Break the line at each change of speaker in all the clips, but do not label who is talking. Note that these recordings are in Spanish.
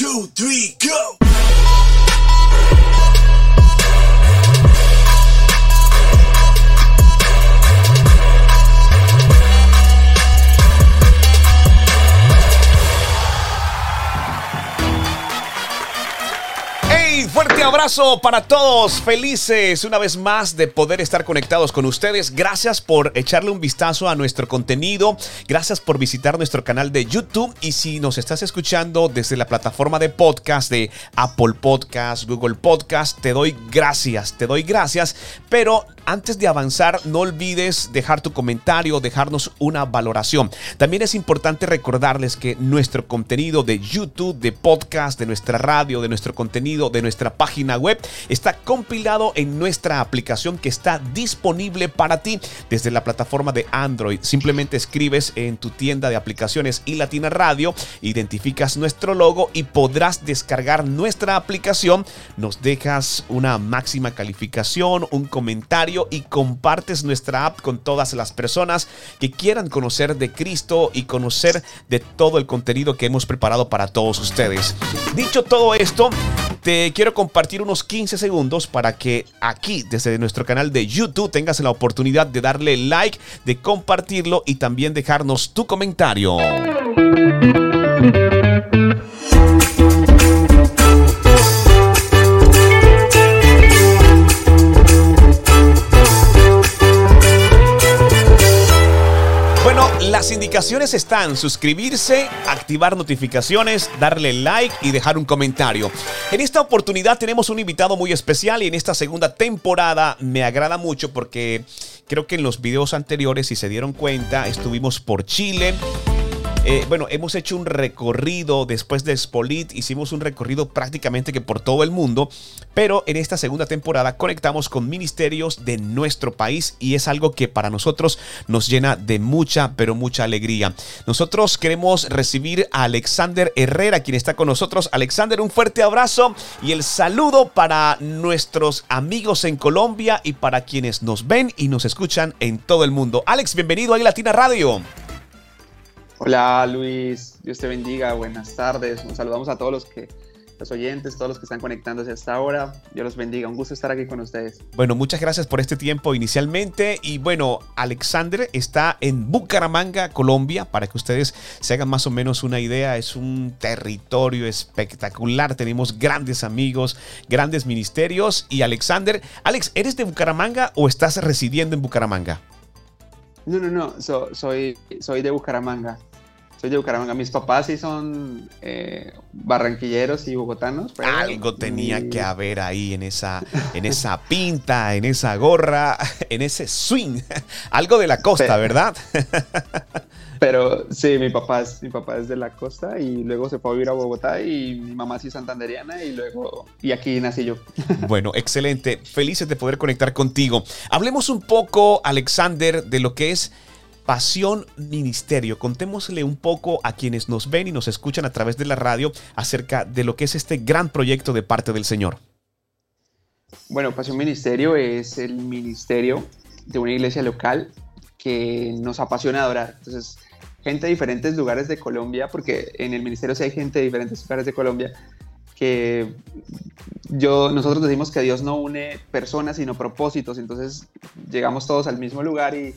two, three, go!
Fuerte abrazo para todos, felices una vez más de poder estar conectados con ustedes. Gracias por echarle un vistazo a nuestro contenido, gracias por visitar nuestro canal de YouTube y si nos estás escuchando desde la plataforma de podcast de Apple Podcast, Google Podcast, te doy gracias, te doy gracias, pero antes de avanzar no olvides dejar tu comentario, dejarnos una valoración. También es importante recordarles que nuestro contenido de YouTube, de podcast, de nuestra radio, de nuestro contenido, de nuestra página web está compilado en nuestra aplicación que está disponible para ti desde la plataforma de Android. Simplemente escribes en tu tienda de aplicaciones y Latina Radio, identificas nuestro logo y podrás descargar nuestra aplicación. Nos dejas una máxima calificación, un comentario y compartes nuestra app con todas las personas que quieran conocer de Cristo y conocer de todo el contenido que hemos preparado para todos ustedes. Dicho todo esto, te quiero compartir unos 15 segundos para que aquí, desde nuestro canal de YouTube, tengas la oportunidad de darle like, de compartirlo y también dejarnos tu comentario. Las indicaciones están suscribirse, activar notificaciones, darle like y dejar un comentario. En esta oportunidad tenemos un invitado muy especial y en esta segunda temporada me agrada mucho porque creo que en los videos anteriores, si se dieron cuenta, estuvimos por Chile, eh, bueno, hemos hecho un recorrido después de Spolit, hicimos un recorrido prácticamente que por todo el mundo, pero en esta segunda temporada conectamos con ministerios de nuestro país y es algo que para nosotros nos llena de mucha, pero mucha alegría. Nosotros queremos recibir a Alexander Herrera, quien está con nosotros. Alexander, un fuerte abrazo y el saludo para nuestros amigos en Colombia y para quienes nos ven y nos escuchan en todo el mundo. Alex, bienvenido a Latina Radio.
Hola Luis, Dios te bendiga, buenas tardes. Un saludamos a todos los que los oyentes, todos los que están conectándose hasta ahora. Dios los bendiga, un gusto estar aquí con ustedes.
Bueno, muchas gracias por este tiempo inicialmente. Y bueno, Alexander está en Bucaramanga, Colombia, para que ustedes se hagan más o menos una idea. Es un territorio espectacular. Tenemos grandes amigos, grandes ministerios. Y Alexander, Alex, ¿eres de Bucaramanga o estás residiendo en Bucaramanga?
No, no, no, soy, soy de Bucaramanga soy de Bucaramanga. Mis papás sí son eh, barranquilleros y bogotanos.
Algo tenía que haber ahí en esa, en esa pinta, en esa gorra, en ese swing. Algo de la costa, ¿verdad?
Pero sí, mi papá, es, mi papá es de la costa y luego se fue a vivir a Bogotá y mi mamá sí es santanderiana y luego, y aquí nací yo.
Bueno, excelente. Felices de poder conectar contigo. Hablemos un poco, Alexander, de lo que es Pasión Ministerio. Contémosle un poco a quienes nos ven y nos escuchan a través de la radio acerca de lo que es este gran proyecto de parte del Señor.
Bueno, Pasión Ministerio es el ministerio de una iglesia local que nos apasiona adorar. Entonces, gente de diferentes lugares de Colombia, porque en el ministerio sí hay gente de diferentes lugares de Colombia, que yo, nosotros decimos que Dios no une personas, sino propósitos. Entonces, llegamos todos al mismo lugar y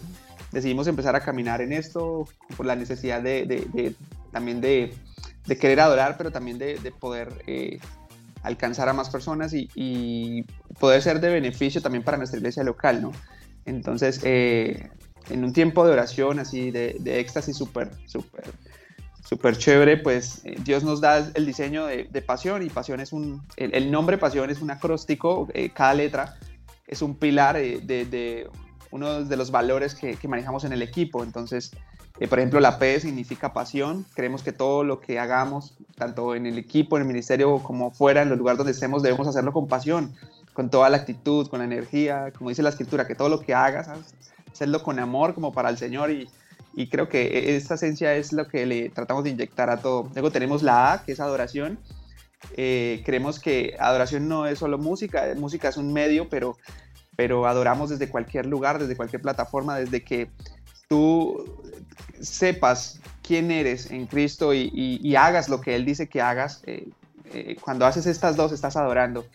decidimos empezar a caminar en esto por la necesidad de, también de, querer adorar, pero también de, poder eh, alcanzar a más personas y, poder ser de beneficio también para nuestra iglesia local, ¿no? Entonces, eh, en un tiempo de oración así, de, éxtasis súper, súper, súper chévere, pues eh, Dios nos da el diseño de, pasión y pasión es un, el, nombre pasión es un acróstico, cada letra es un pilar de, uno de los valores que, manejamos en el equipo. Entonces, eh, por ejemplo, la P significa pasión. Creemos que todo lo que hagamos, tanto en el equipo, en el ministerio, como fuera, en los lugares donde estemos, debemos hacerlo con pasión, con toda la actitud, con la energía, como dice la escritura, que todo lo que hagas, hacerlo con amor como para el Señor y, creo que esta esencia es lo que le tratamos de inyectar a todo. Luego tenemos la A, que es adoración. Eh, creemos que adoración no es solo música, música es un medio, pero pero adoramos desde cualquier lugar, desde cualquier plataforma, desde que tú sepas quién eres en Cristo y, hagas lo que Él dice que hagas, eh, eh, cuando haces estas dos estás adorando.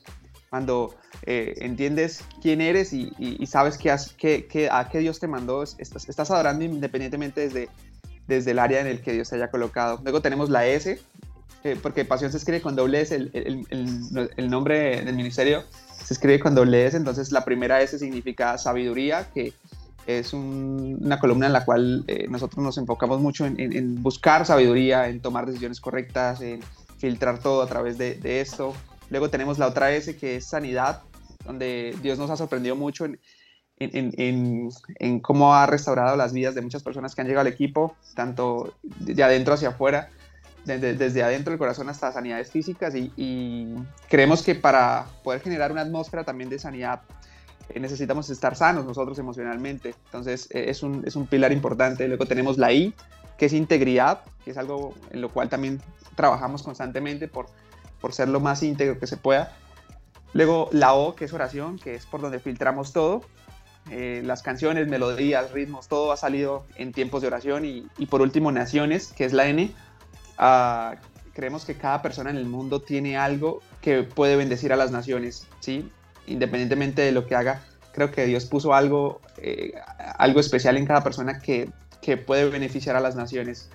Cuando eh, entiendes quién eres y, sabes que, a qué Dios te mandó, estás, estás, adorando independientemente desde, desde el área en el que Dios te haya colocado. Luego tenemos la S, porque pasión se escribe con doble S, el, el, el, nombre del ministerio se escribe con doble S, entonces la primera S significa sabiduría, que es una columna en la cual eh, nosotros nos enfocamos mucho en, buscar sabiduría, en tomar decisiones correctas, en filtrar todo a través de, esto. Luego tenemos la otra S que es sanidad, donde Dios nos ha sorprendido mucho en, en, cómo ha restaurado las vidas de muchas personas que han llegado al equipo, tanto de adentro hacia afuera, desde, adentro del corazón hasta sanidades físicas y, y, creemos que para poder generar una atmósfera también de sanidad eh, necesitamos estar sanos nosotros emocionalmente. Entonces eh, es, un, es un pilar importante. Luego tenemos la I, que es integridad, que es algo en lo cual también trabajamos constantemente por, por ser lo más íntegro que se pueda. Luego la O, que es oración, que es por donde filtramos todo. Eh, las canciones, melodías, ritmos, todo ha salido en tiempos de oración. Y, y por último, naciones, que es la N. Creemos que cada persona en el mundo tiene algo que puede bendecir a las naciones, ¿sí? independientemente de lo que haga, creo que Dios puso algo, eh, algo especial en cada persona que, que, puede beneficiar a las naciones.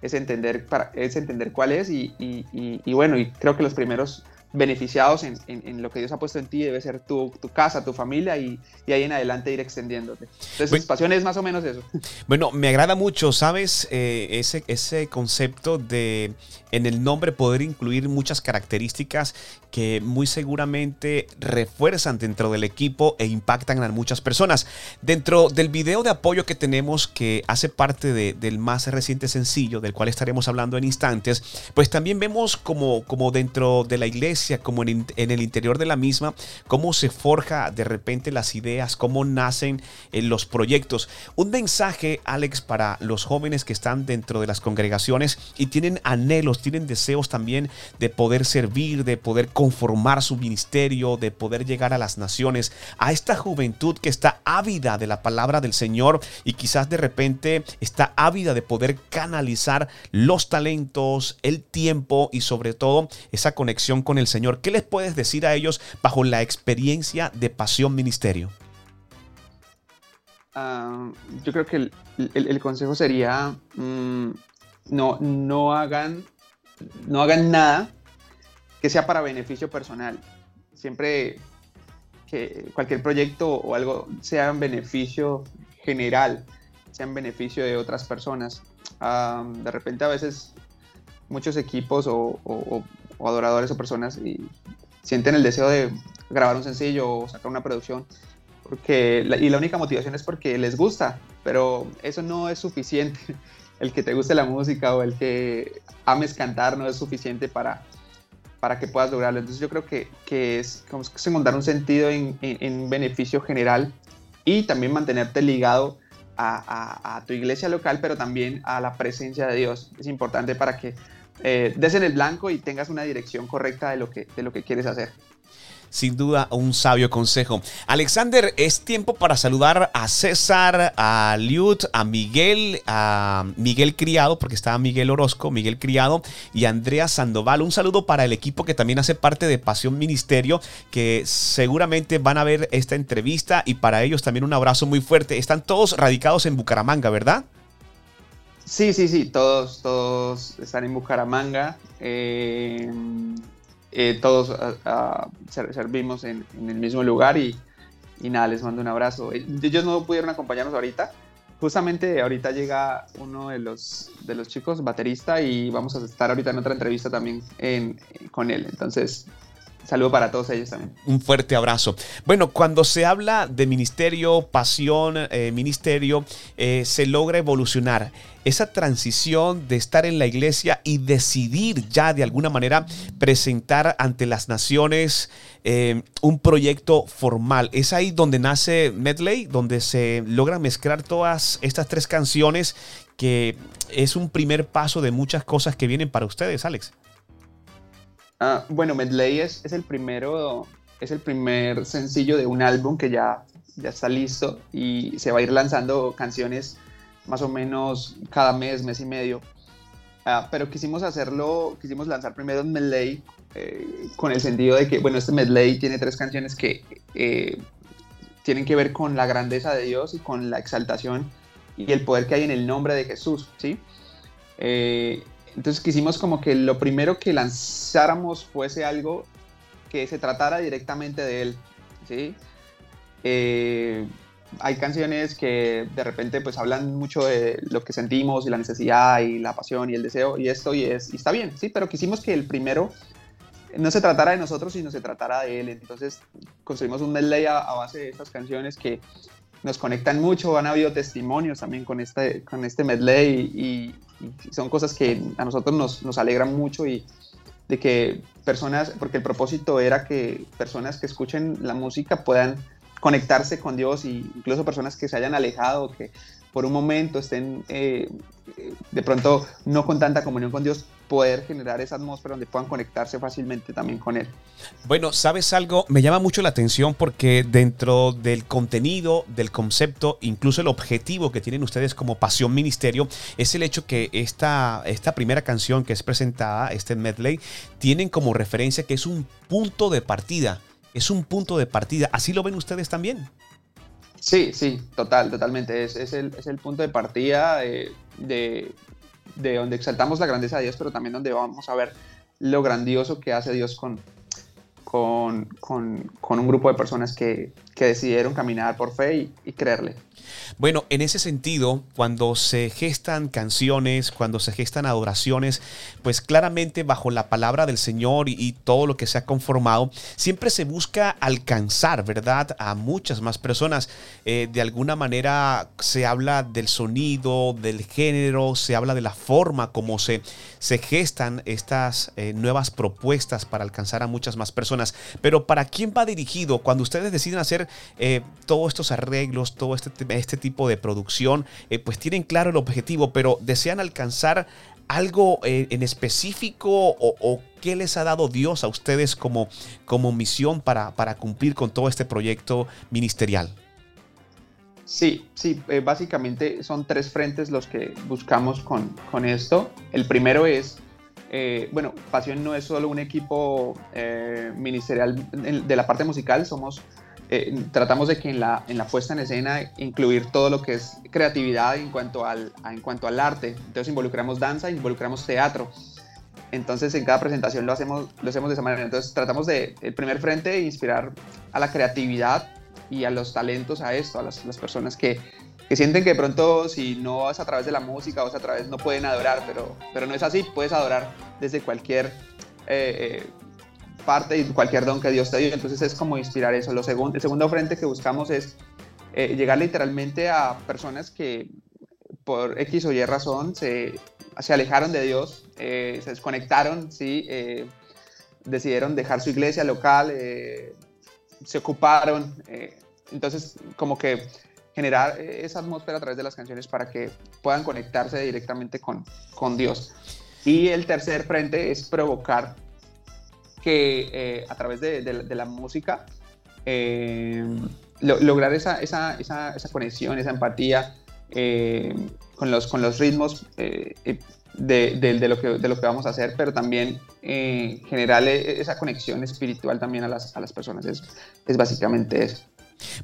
Es entender, para, es entender cuál es y, y, y, bueno, y creo que los primeros beneficiados en, en, lo que Dios ha puesto en ti debe ser tu, tu casa, tu familia y, y, ahí en adelante ir extendiéndote. Entonces, pasión es más o menos eso.
Bueno, me agrada mucho, ¿sabes? Eh, ese, ese concepto de en el nombre poder incluir muchas características que muy seguramente refuerzan dentro del equipo e impactan a muchas personas. Dentro del video de apoyo que tenemos, que hace parte del más reciente sencillo, del cual estaremos hablando en instantes, pues también vemos como, como dentro de la iglesia, como en, el interior de la misma, cómo se forja de repente las ideas, cómo nacen eh, los proyectos. Un mensaje, Alex, para los jóvenes que están dentro de las congregaciones y tienen anhelos, tienen deseos también de poder servir, de poder conformar su ministerio, de poder llegar a las naciones, a esta juventud que está ávida de la palabra del Señor y quizás de repente está ávida de poder canalizar los talentos, el tiempo y sobre todo esa conexión con el Señor. ¿Qué les puedes decir a ellos bajo la experiencia de Pasión Ministerio?
Ah, yo creo que el, consejo sería mm, no, no hagan no hagan nada que sea para beneficio personal. Siempre que cualquier proyecto o algo sea en beneficio general, sea en beneficio de otras personas. de repente a veces muchos equipos o, adoradores o personas sienten el deseo de grabar un sencillo o sacar una producción porque y la única motivación es porque les gusta, pero eso no es suficiente. El que te guste la música o el que ames cantar no es suficiente para, para que puedas lograrlo. Entonces yo creo que, que es como encontrar un sentido en, en, beneficio general y también mantenerte ligado a, a, tu iglesia local, pero también a la presencia de Dios. Es importante para que eh, des en el blanco y tengas una dirección correcta de lo que, de lo que quieres hacer
sin duda un sabio consejo. Alexander, es tiempo para saludar a César, a Liut, a Miguel, a Miguel Criado, porque estaba Miguel Orozco, Miguel Criado y Andrea Sandoval. Un saludo para el equipo que también hace parte de Pasión Ministerio, que seguramente van a ver esta entrevista y para ellos también un abrazo muy fuerte. Están todos radicados en Bucaramanga, ¿verdad?
Sí, sí, sí, todos, todos están en Bucaramanga. Eh, eh, todos ah, servimos en, el mismo lugar y, y, nada, les mando un abrazo. Eh, ellos no pudieron acompañarnos ahorita. Justamente ahorita llega uno de los, de los chicos, baterista, y vamos a estar ahorita en otra entrevista también con él. Entonces, saludo para todos ellos también.
Un fuerte abrazo. Bueno, cuando se habla de ministerio, pasión, eh, ministerio, eh, se logra evolucionar. Esa transición de estar en la iglesia y decidir ya de alguna manera presentar ante las naciones eh, un proyecto formal. Es ahí donde nace Medley, donde se logra mezclar todas estas tres canciones que es un primer paso de muchas cosas que vienen para ustedes, Alex.
Ah, bueno, Medley es, el primero, es el primer sencillo de un álbum que ya, ya está listo y se va a ir lanzando canciones más o menos cada mes, mes y medio. Ah, pero quisimos hacerlo, quisimos lanzar primero Medley eh, con el sentido de que, bueno, este medley tiene tres canciones que eh, tienen que ver con la grandeza de Dios y con la exaltación y el poder que hay en el nombre de Jesús, ¿sí? Entonces quisimos como que lo primero que lanzáramos fuese algo que se tratara directamente de Él, ¿sí? hay canciones que de repente pues hablan mucho de lo que sentimos y la necesidad y la pasión y el deseo y esto y, es, y está bien, sí, pero quisimos que el primero no se tratara de nosotros, sino se tratara de él. Entonces construimos un medley a, base de estas canciones que nos conectan mucho. Han habido testimonios también con este, con este medley y, son cosas que a nosotros nos, nos alegran mucho y de que personas, porque el propósito era que personas que escuchen la música puedan conectarse con Dios y incluso personas que se hayan alejado, que por un momento estén eh, de pronto no con tanta comunión con Dios, poder generar esa atmósfera donde puedan conectarse fácilmente también con Él.
Bueno, ¿sabes algo? Me llama mucho la atención porque dentro del contenido, del concepto, incluso el objetivo que tienen ustedes como Pasión Ministerio, es el hecho que esta, esta primera canción que es presentada, este medley, tienen como referencia que es un punto de partida es un punto de partida. ¿Así lo ven ustedes también?
Sí, sí, total, totalmente. Es, el, punto de partida de, de, donde exaltamos la grandeza de Dios, pero también donde vamos a ver lo grandioso que hace Dios con, con, con, un grupo de personas que, que decidieron caminar por fe y, creerle.
Bueno, en ese sentido, cuando se gestan canciones, cuando se gestan adoraciones, pues claramente bajo la palabra del Señor y, todo lo que se ha conformado, siempre se busca alcanzar, ¿verdad?, a muchas más personas. Eh, de alguna manera se habla del sonido, del género, se habla de la forma como se, se gestan estas eh, nuevas propuestas para alcanzar a muchas más personas. Pero ¿para quién va dirigido cuando ustedes deciden hacer eh, todos estos arreglos, todo este, este tipo de producción, eh, pues tienen claro el objetivo, pero desean alcanzar algo eh, en específico o, qué les ha dado Dios a ustedes como, como misión para, para cumplir con todo este proyecto ministerial?
Sí, sí, básicamente son tres frentes los que buscamos con, con esto. El primero es bueno, Pasión no es solo un equipo ministerial de la parte musical, somos eh, tratamos de que en la, en la puesta en escena incluir todo lo que es creatividad en cuanto al, en cuanto al arte. Entonces involucramos danza, involucramos teatro. Entonces en cada presentación lo hacemos, lo hacemos de esa manera. Entonces tratamos de, el primer frente, inspirar a la creatividad y a los talentos a esto, a las, las personas que, que, sienten que de pronto si no es a través de la música es a través, no pueden adorar, pero, pero no es así, puedes adorar desde cualquier eh, eh, parte y cualquier don que Dios te dio. Entonces es como inspirar eso. Lo segundo, el segundo frente que buscamos es eh, llegar literalmente a personas que por X o Y razón se, se alejaron de Dios, eh, se desconectaron, ¿sí? Eh, decidieron dejar su iglesia local, se ocuparon. entonces como que generar esa atmósfera a través de las canciones para que puedan conectarse directamente con, con Dios. Y el tercer frente es provocar que eh, a través de, la música eh, lograr esa, conexión, esa empatía eh, con, los, con los ritmos de, de, lo que, de lo que vamos a hacer, pero también generar esa conexión espiritual también a las, a las personas. Es, es básicamente eso.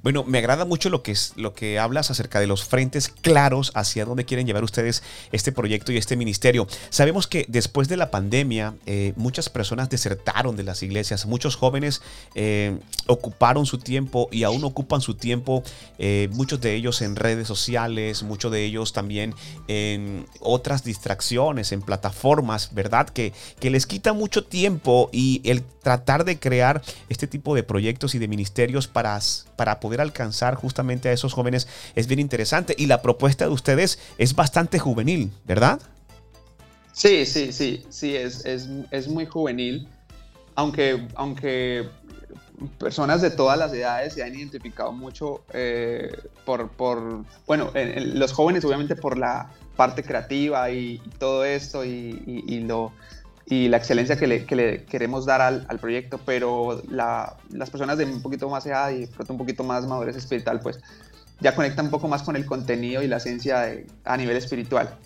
Bueno, me agrada mucho lo que, es, lo que hablas acerca de los frentes claros hacia dónde quieren llevar ustedes este proyecto y este ministerio. Sabemos que después de la pandemia eh, muchas personas desertaron de las iglesias, muchos jóvenes eh, ocuparon su tiempo y aún ocupan su tiempo, eh, muchos de ellos en redes sociales, muchos de ellos también en otras distracciones, en plataformas, ¿verdad? Que, que les quita mucho tiempo y el tratar de crear este tipo de proyectos y de ministerios para, para poder alcanzar justamente a esos jóvenes es bien interesante. Y la propuesta de ustedes es bastante juvenil, ¿verdad?
Sí, sí, sí, sí, es, es, muy juvenil. Aunque, aunque personas de todas las edades se han identificado mucho eh, por, por, bueno, los jóvenes obviamente por la parte creativa y, todo esto y, lo, y la excelencia que le, que le queremos dar al, proyecto, pero la, las personas de un poquito más edad y un poquito más madurez espiritual, pues ya conectan un poco más con el contenido y la esencia a nivel espiritual.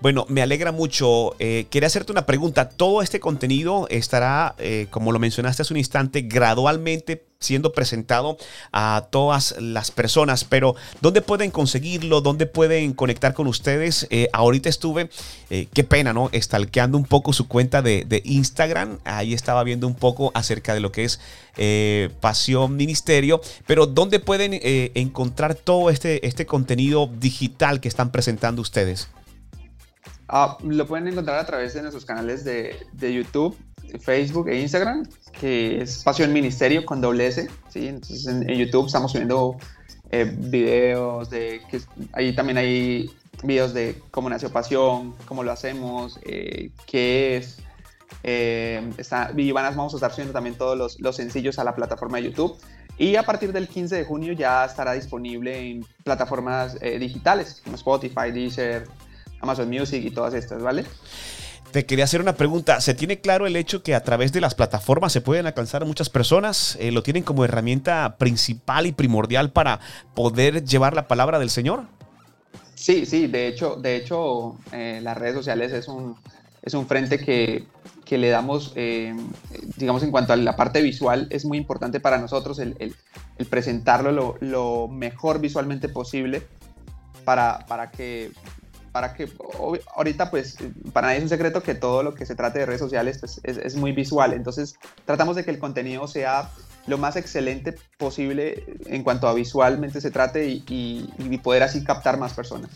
Bueno, me alegra mucho. Eh, quería hacerte una pregunta. Todo este contenido estará, eh, como lo mencionaste hace un instante, gradualmente siendo presentado a todas las personas, pero ¿dónde pueden conseguirlo? ¿Dónde pueden conectar con ustedes? Eh, ahorita estuve, qué pena, ¿no? Estalqueando un poco su cuenta de, Instagram, ahí estaba viendo un poco acerca de lo que es Pasión Ministerio, pero ¿dónde pueden encontrar todo este, este contenido digital que están presentando ustedes?
Ah, lo pueden encontrar a través de nuestros canales de, de, YouTube, Facebook e Instagram, que es Pasión Ministerio con doble S. ¿sí? Entonces en, YouTube estamos subiendo eh, videos de que ahí también hay videos de cómo nació Pasión, cómo lo hacemos, eh, qué es. Eh, está, y vamos a estar subiendo también todos los, los sencillos a la plataforma de YouTube. Y a partir del 15 de junio ya estará disponible en plataformas digitales como Spotify, Deezer, Amazon Music y todas estas, ¿vale?
Te quería hacer una pregunta. ¿Se tiene claro el hecho que a través de las plataformas se pueden alcanzar a muchas personas? Eh, ¿Lo tienen como herramienta principal y primordial para poder llevar la palabra del Señor?
Sí, sí, de hecho, de hecho eh, las redes sociales es un, es un frente que, que le damos, eh, digamos, en cuanto a la parte visual, es muy importante para nosotros el, el, el presentarlo lo, lo, mejor visualmente posible para, para que para que ahorita pues para nadie es un secreto que todo lo que se trate de redes sociales pues, es, muy visual, entonces tratamos de que el contenido sea lo más excelente posible en cuanto a visualmente se trate y, poder así captar más personas.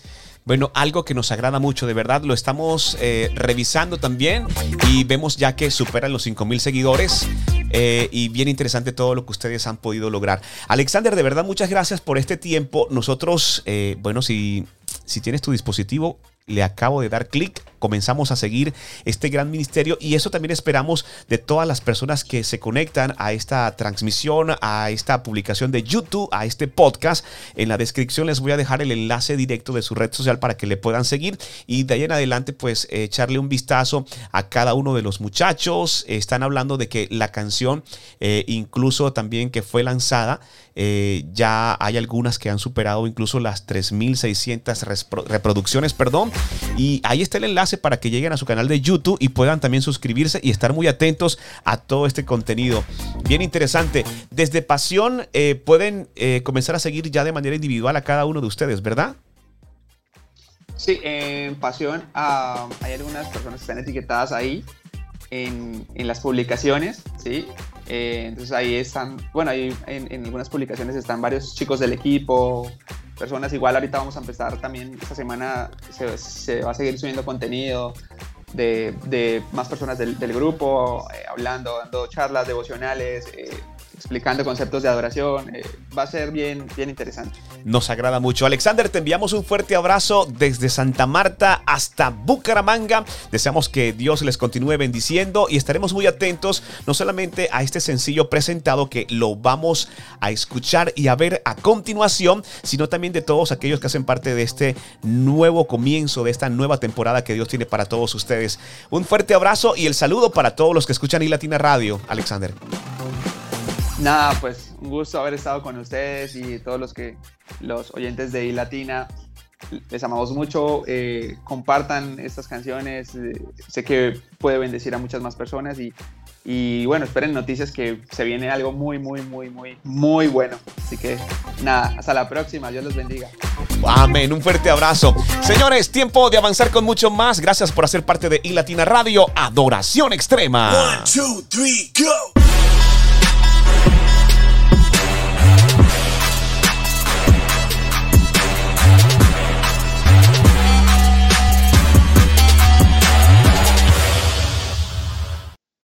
Bueno, algo que nos agrada mucho, de verdad, lo estamos eh, revisando también y vemos ya que superan los 5 mil seguidores. Eh, y bien interesante todo lo que ustedes han podido lograr. Alexander, de verdad, muchas gracias por este tiempo. Nosotros, eh, bueno, si si tienes tu dispositivo, le acabo de dar clic, comenzamos a seguir este gran ministerio y eso también esperamos de todas las personas que se conectan a esta transmisión, a esta publicación de YouTube, a este podcast. En la descripción les voy a dejar el enlace directo de su red social para que le puedan seguir y de ahí en adelante pues echarle un vistazo a cada uno de los muchachos. Están hablando de que la canción eh, incluso también que fue lanzada eh, ya hay algunas que han superado incluso las 3.600 reproducciones, perdón. Y ahí está el enlace para que lleguen a su canal de YouTube y puedan también suscribirse y estar muy atentos a todo este contenido. Bien interesante. Desde Pasión eh, pueden eh, comenzar a seguir ya de manera individual a cada uno de ustedes, ¿verdad?
Sí, en Pasión ah, hay algunas personas que están etiquetadas ahí en, en las publicaciones, ¿sí? Eh, entonces ahí están, bueno, ahí en, algunas publicaciones están varios chicos del equipo, personas. Igual, ahorita vamos a empezar también, esta semana se, va a seguir subiendo contenido de, de más personas del, del grupo, eh, hablando, dando charlas devocionales, eh, explicando conceptos de adoración. Eh, va a ser bien, bien interesante.
Nos agrada mucho. Alexander, te enviamos un fuerte abrazo desde Santa Marta hasta Bucaramanga. Deseamos que Dios les continúe bendiciendo y estaremos muy atentos no solamente a este sencillo presentado que lo vamos a escuchar y a ver a continuación, sino también de todos aquellos que hacen parte de este nuevo comienzo, de esta nueva temporada que Dios tiene para todos ustedes. Un fuerte abrazo y el saludo para todos los que escuchan y Latina Radio, Alexander.
Nada, pues un gusto haber estado con ustedes y todos los que los oyentes de iLatina. Les amamos mucho, eh, compartan estas canciones, eh, sé que puede bendecir a muchas más personas y, y bueno, esperen noticias que se viene algo muy, muy, muy, muy, muy bueno. Así que nada, hasta la próxima, Dios los bendiga.
Amén, un fuerte abrazo. Señores, tiempo de avanzar con mucho más. Gracias por hacer parte de iLatina Radio, Adoración Extrema. One, two, three, go.